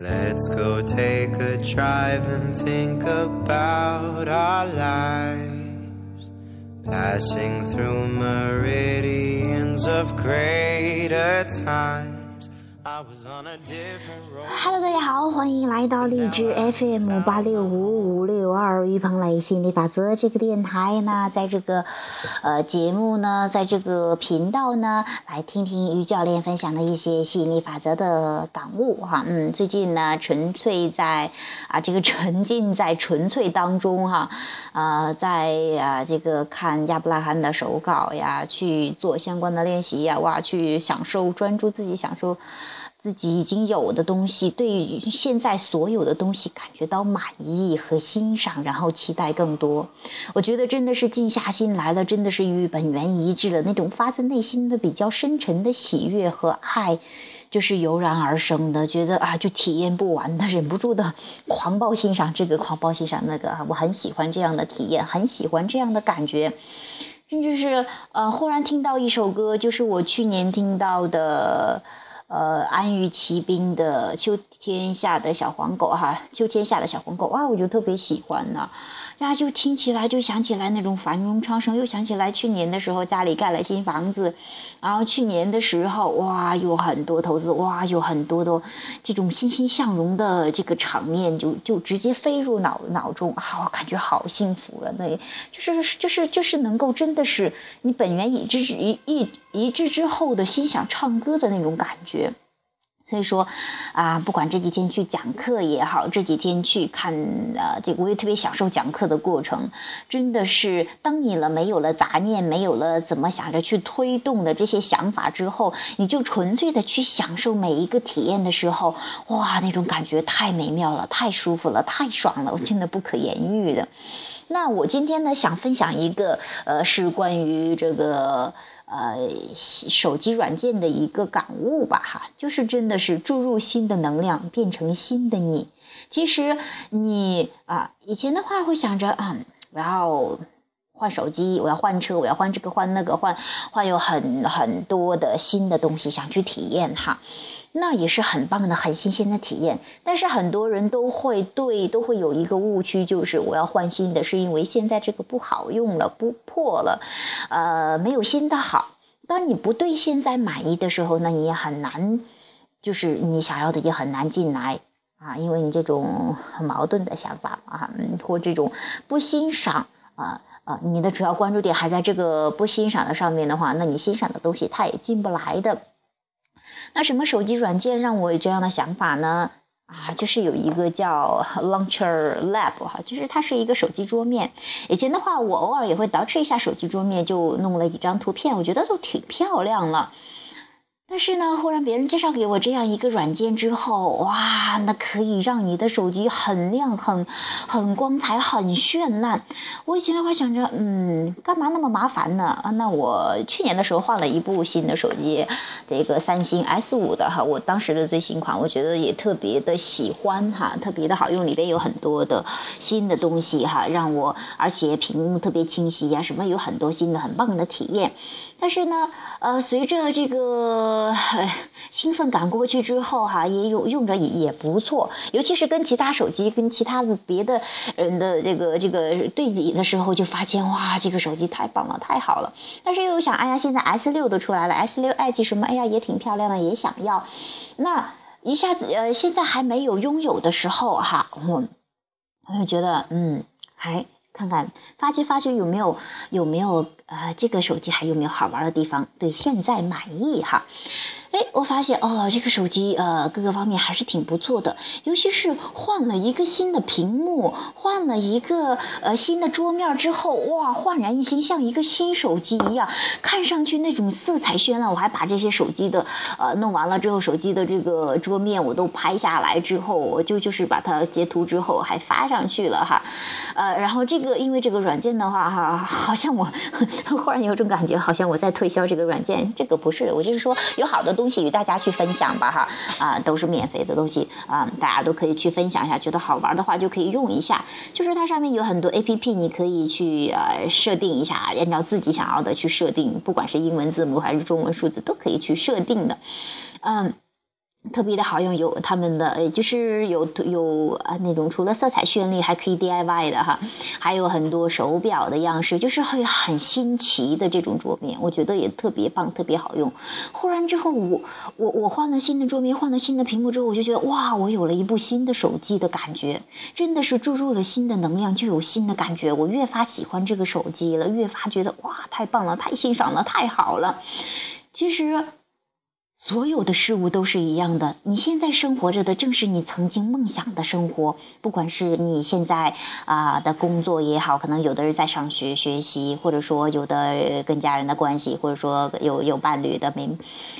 Let's go take a drive and think about our lives. Passing through meridians of greater time. Hello，大家好，欢迎来到荔枝 FM 八六五五六二于鹏雷心理法则这个电台呢，在这个呃节目呢，在这个频道呢，来听听于教练分享的一些吸引力法则的感悟哈。嗯，最近呢，纯粹在啊这个沉浸在纯粹当中哈，呃，在啊这个看亚伯拉罕的手稿呀，去做相关的练习呀，哇，去享受专注自己享受。自己已经有的东西，对现在所有的东西感觉到满意和欣赏，然后期待更多。我觉得真的是静下心来了，真的是与本源一致了。那种发自内心的比较深沉的喜悦和爱，就是油然而生的。觉得啊，就体验不完的，忍不住的狂暴欣赏这个，狂暴欣赏那个啊！我很喜欢这样的体验，很喜欢这样的感觉。甚至是呃，忽然听到一首歌，就是我去年听到的。呃，安于骑兵的秋天下的小黄狗哈，秋天下的小黄狗哇，我就特别喜欢呢。呀，就听起来就想起来那种繁荣昌盛，又想起来去年的时候家里盖了新房子，然后去年的时候哇，有很多投资，哇，有很多的这种欣欣向荣的这个场面，就就直接飞入脑脑中啊，我感觉好幸福啊！那，就是就是就是能够真的是你本源已知一一一致之后的心想唱歌的那种感觉。所以说，啊，不管这几天去讲课也好，这几天去看，呃，这个我也特别享受讲课的过程。真的是，当你了没有了杂念，没有了怎么想着去推动的这些想法之后，你就纯粹的去享受每一个体验的时候，哇，那种感觉太美妙了，太舒服了，太爽了，我真的不可言喻的。那我今天呢，想分享一个，呃，是关于这个。呃，手机软件的一个感悟吧，哈，就是真的是注入新的能量，变成新的你。其实你啊，以前的话会想着啊，我要换手机，我要换车，我要换这个换那个换换有很很多的新的东西想去体验哈。那也是很棒的、很新鲜的体验，但是很多人都会对都会有一个误区，就是我要换新的，是因为现在这个不好用了、不破了，呃，没有新的好。当你不对现在满意的时候，那你也很难，就是你想要的也很难进来啊，因为你这种很矛盾的想法啊，或这种不欣赏啊啊，你的主要关注点还在这个不欣赏的上面的话，那你欣赏的东西它也进不来的。那什么手机软件让我有这样的想法呢？啊，就是有一个叫 Launcher Lab 哈，就是它是一个手机桌面。以前的话，我偶尔也会捯饬一下手机桌面，就弄了一张图片，我觉得都挺漂亮了。但是呢，忽然别人介绍给我这样一个软件之后，哇，那可以让你的手机很亮、很很光彩、很绚烂。我以前的话想着，嗯，干嘛那么麻烦呢？啊，那我去年的时候换了一部新的手机，这个三星 S 五的哈，我当时的最新款，我觉得也特别的喜欢哈，特别的好用，里边有很多的新的东西哈，让我而且屏幕特别清晰呀，什么有很多新的很棒的体验。但是呢，呃，随着这个兴奋感过去之后，哈，也有用着也也不错。尤其是跟其他手机、跟其他的别的人的这个这个对比的时候，就发现哇，这个手机太棒了，太好了。但是又想，哎呀，现在 S 六都出来了，S 六 Edge 什么，哎呀，也挺漂亮的，也想要。那一下子，呃，现在还没有拥有的时候，哈，我我就觉得，嗯，还。看看，发掘发掘有没有有没有啊，这个手机还有没有好玩的地方？对，现在满意哈。哎，我发现哦，这个手机呃各个方面还是挺不错的，尤其是换了一个新的屏幕，换了一个呃新的桌面之后，哇，焕然一新，像一个新手机一样，看上去那种色彩绚烂。我还把这些手机的呃弄完了之后，手机的这个桌面我都拍下来之后，我就就是把它截图之后还发上去了哈。呃，然后这个因为这个软件的话哈，好像我 忽然有种感觉，好像我在推销这个软件，这个不是，我就是说有好的。东西与大家去分享吧，哈啊，都是免费的东西啊，大家都可以去分享一下，觉得好玩的话就可以用一下。就是它上面有很多 A P P，你可以去呃设定一下，按照自己想要的去设定，不管是英文字母还是中文数字，都可以去设定的。嗯，特别的好用，有他们的，就是有有啊那种除了色彩绚丽，还可以 DIY 的哈，还有很多手表的样式，就是会很新奇的这种桌面，我觉得也特别棒，特别好用。忽然之后，我我我换了新的桌面，换了新的屏幕之后，我就觉得哇，我有了一部新的手机的感觉，真的是注入了新的能量，就有新的感觉。我越发喜欢这个手机了，越发觉得哇，太棒了，太欣赏了，太好了。其实。所有的事物都是一样的。你现在生活着的正是你曾经梦想的生活，不管是你现在啊的工作也好，可能有的人在上学学习，或者说有的跟家人的关系，或者说有有伴侣的没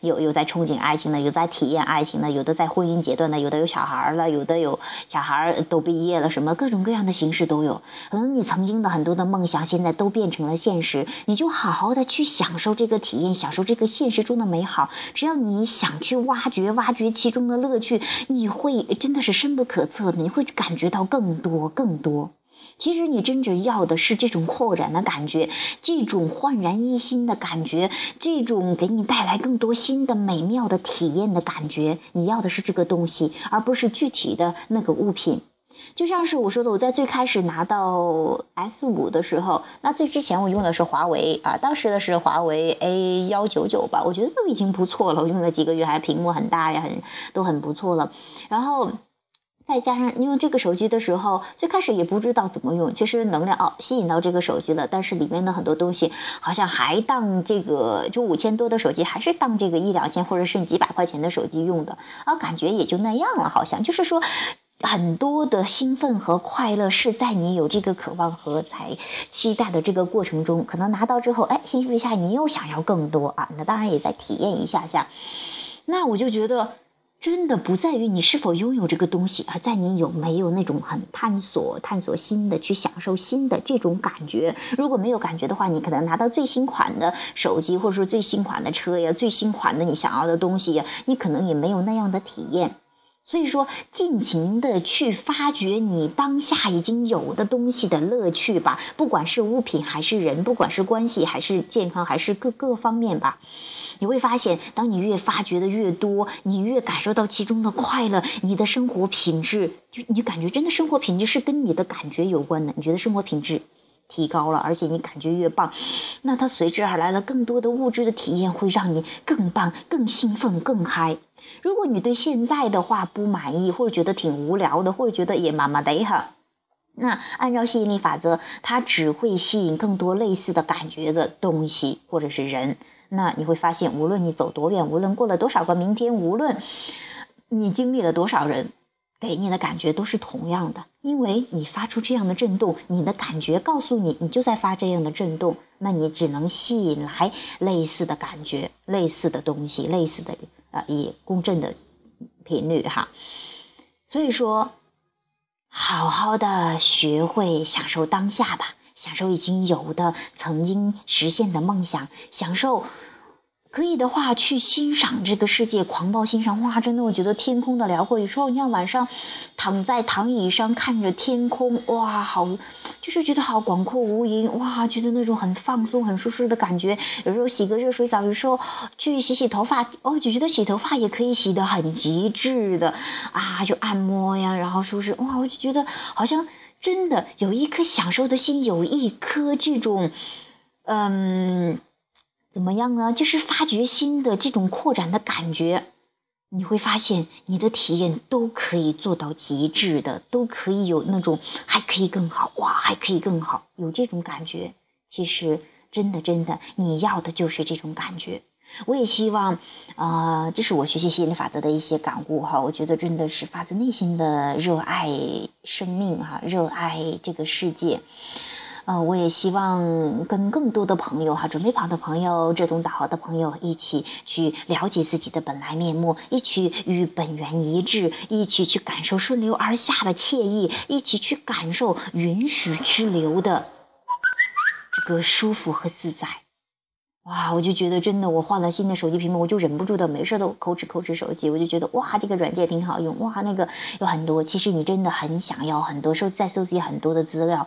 有有在憧憬爱情的，有在体验爱情的，有的在婚姻阶段的，有的有小孩了，有的有小孩都毕业了，什么各种各样的形式都有。可能你曾经的很多的梦想现在都变成了现实，你就好好的去享受这个体验，享受这个现实中的美好。只要你你。想去挖掘挖掘其中的乐趣，你会真的是深不可测的，你会感觉到更多更多。其实你真正要的是这种扩展的感觉，这种焕然一新的感觉，这种给你带来更多新的美妙的体验的感觉。你要的是这个东西，而不是具体的那个物品。就像是我说的，我在最开始拿到 S 五的时候，那最之前我用的是华为啊，当时的是华为 A 幺九九吧，我觉得都已经不错了。我用了几个月，还屏幕很大呀，很都很不错了。然后再加上用这个手机的时候，最开始也不知道怎么用，其实能量哦吸引到这个手机了，但是里面的很多东西好像还当这个就五千多的手机，还是当这个一两千或者是几百块钱的手机用的啊，感觉也就那样了，好像就是说。很多的兴奋和快乐是在你有这个渴望和才期待的这个过程中，可能拿到之后，哎，兴奋一下，你又想要更多啊。那当然也在体验一下下。那我就觉得，真的不在于你是否拥有这个东西，而在你有没有那种很探索、探索新的、去享受新的这种感觉。如果没有感觉的话，你可能拿到最新款的手机，或者说最新款的车呀，最新款的你想要的东西呀，你可能也没有那样的体验。所以说，尽情的去发掘你当下已经有的东西的乐趣吧，不管是物品还是人，不管是关系还是健康还是各各方面吧，你会发现，当你越发掘的越多，你越感受到其中的快乐，你的生活品质就你感觉真的生活品质是跟你的感觉有关的。你觉得生活品质提高了，而且你感觉越棒，那它随之而来了更多的物质的体验，会让你更棒、更兴奋、更嗨。如果你对现在的话不满意，或者觉得挺无聊的，或者觉得也麻麻的哈，那按照吸引力法则，它只会吸引更多类似的感觉的东西或者是人。那你会发现，无论你走多远，无论过了多少个明天，无论你经历了多少人，给你的感觉都是同样的，因为你发出这样的震动，你的感觉告诉你，你就在发这样的震动，那你只能吸引来类似的感觉、类似的东西、类似的。啊，以共振的频率哈，所以说，好好的学会享受当下吧，享受已经有的、曾经实现的梦想，享受。可以的话，去欣赏这个世界，狂暴欣赏哇！真的，我觉得天空的辽阔。有时候你像晚上躺在躺椅上看着天空，哇，好，就是觉得好广阔无垠，哇，觉得那种很放松、很舒适的感觉。有时候洗个热水澡，有时候去洗洗头发，哦，就觉得洗头发也可以洗得很极致的啊，就按摩呀，然后舒适，哇，我就觉得好像真的有一颗享受的心，有一颗这种，嗯。怎么样呢？就是发掘新的这种扩展的感觉，你会发现你的体验都可以做到极致的，都可以有那种还可以更好哇，还可以更好，有这种感觉。其实真的真的，你要的就是这种感觉。我也希望，啊，这是我学习吸引力法则的一些感悟哈。我觉得真的是发自内心的热爱生命哈，热爱这个世界。呃，我也希望跟更多的朋友哈，准备跑的朋友、志同道合的朋友一起去了解自己的本来面目，一起与本源一致，一起去感受顺流而下的惬意，一起去感受允许之流的这个舒服和自在。哇，我就觉得真的，我换了新的手机屏幕，我就忍不住的没事都抠哧抠哧手机，我就觉得哇，这个软件挺好用，哇，那个有很多，其实你真的很想要很多，时候在搜集很多的资料。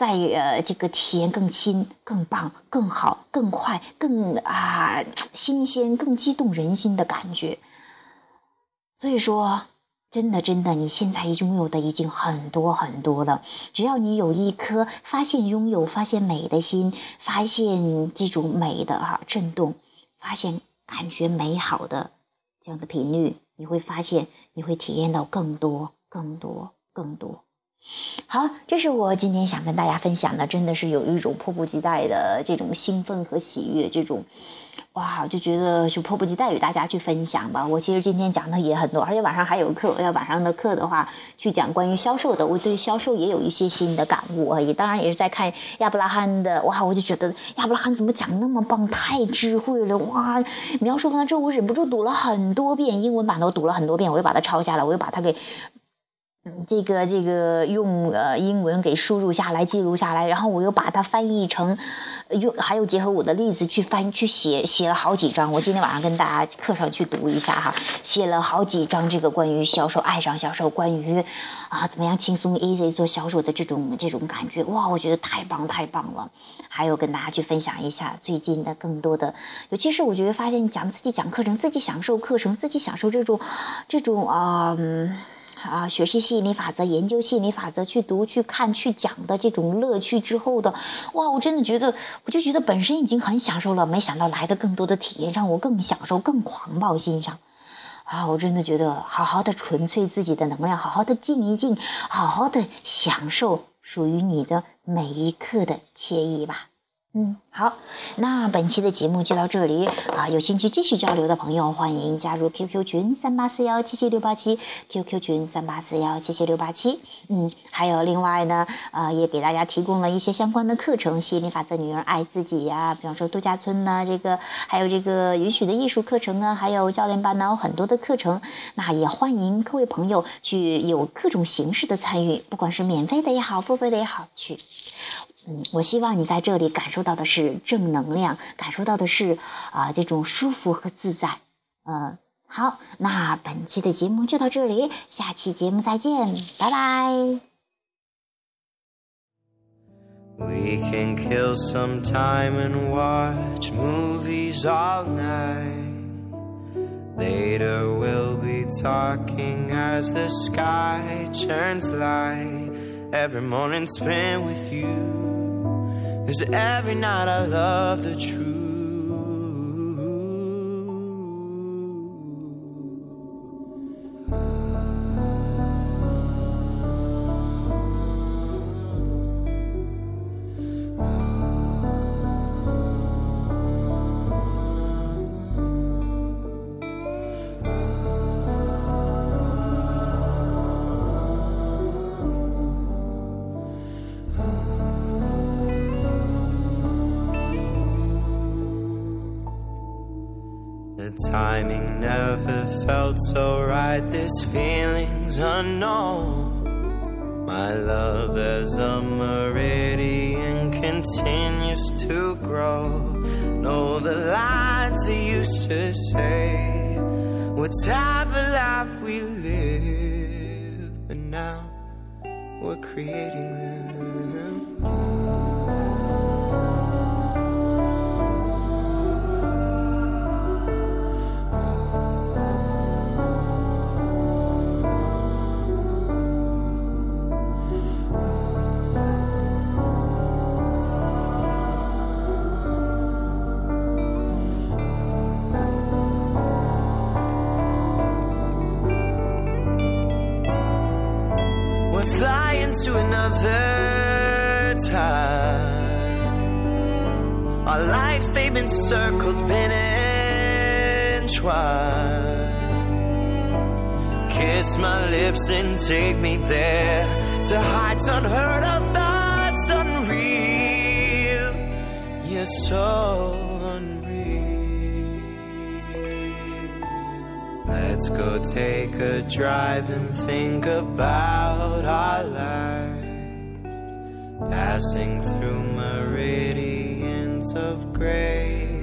在呃，这个体验更新、更棒、更好、更快、更啊新鲜、更激动人心的感觉。所以说，真的真的，你现在拥有的已经很多很多了。只要你有一颗发现拥有、发现美的心，发现这种美的哈震动，发现感觉美好的这样的频率，你会发现你会体验到更多、更多、更多。好，这是我今天想跟大家分享的，真的是有一种迫不及待的这种兴奋和喜悦，这种，哇，就觉得就迫不及待与大家去分享吧。我其实今天讲的也很多，而且晚上还有课，要晚上的课的话去讲关于销售的，我对销售也有一些新的感悟而已。当然也是在看亚伯拉罕的，哇，我就觉得亚伯拉罕怎么讲那么棒，太智慧了，哇！描述完了之后，我忍不住读了很多遍，英文版都读了很多遍，我又把它抄下来，我又把它给。嗯，这个这个用呃英文给输入下来，记录下来，然后我又把它翻译成，用还有结合我的例子去翻去写写了好几张。我今天晚上跟大家课上去读一下哈，写了好几张这个关于销售，爱上销售，关于啊怎么样轻松 easy 做销售的这种这种感觉，哇，我觉得太棒太棒了。还有跟大家去分享一下最近的更多的，尤其是我觉得发现讲自己讲课程，自己享受课程，自己享受这种这种啊。啊，学习吸引力法则，研究吸引力法则，去读、去看、去讲的这种乐趣之后的，哇，我真的觉得，我就觉得本身已经很享受了，没想到来的更多的体验，让我更享受、更狂暴欣赏。啊，我真的觉得，好好的纯粹自己的能量，好好的静一静，好好的享受属于你的每一刻的惬意吧。嗯，好，那本期的节目就到这里啊！有兴趣继续交流的朋友，欢迎加入 QQ 群三八四幺七七六八七，QQ 群三八四幺七七六八七。嗯，还有另外呢，呃，也给大家提供了一些相关的课程，吸引力法则、女人爱自己呀，比方说度假村呐，这个还有这个允许的艺术课程啊，还有教练班呢，有很多的课程。那也欢迎各位朋友去有各种形式的参与，不管是免费的也好，付费的也好，去。我希望你在这里感受到的是正能量，感受到的是啊这种舒服和自在。嗯，好，那本期的节目就到这里，下期节目再见，拜拜。every morning spent with you. Cause every night I love the truth. Timing never felt so right. This feeling's unknown. My love as a meridian continues to grow. Know the lines they used to say. What type of life we live, but now we're creating them. Our lives, they've been circled, entwined. Kiss my lips and take me there to heights unheard of, thoughts unreal. You're so unreal. Let's go take a drive and think about our life. Passing through meridians of grace.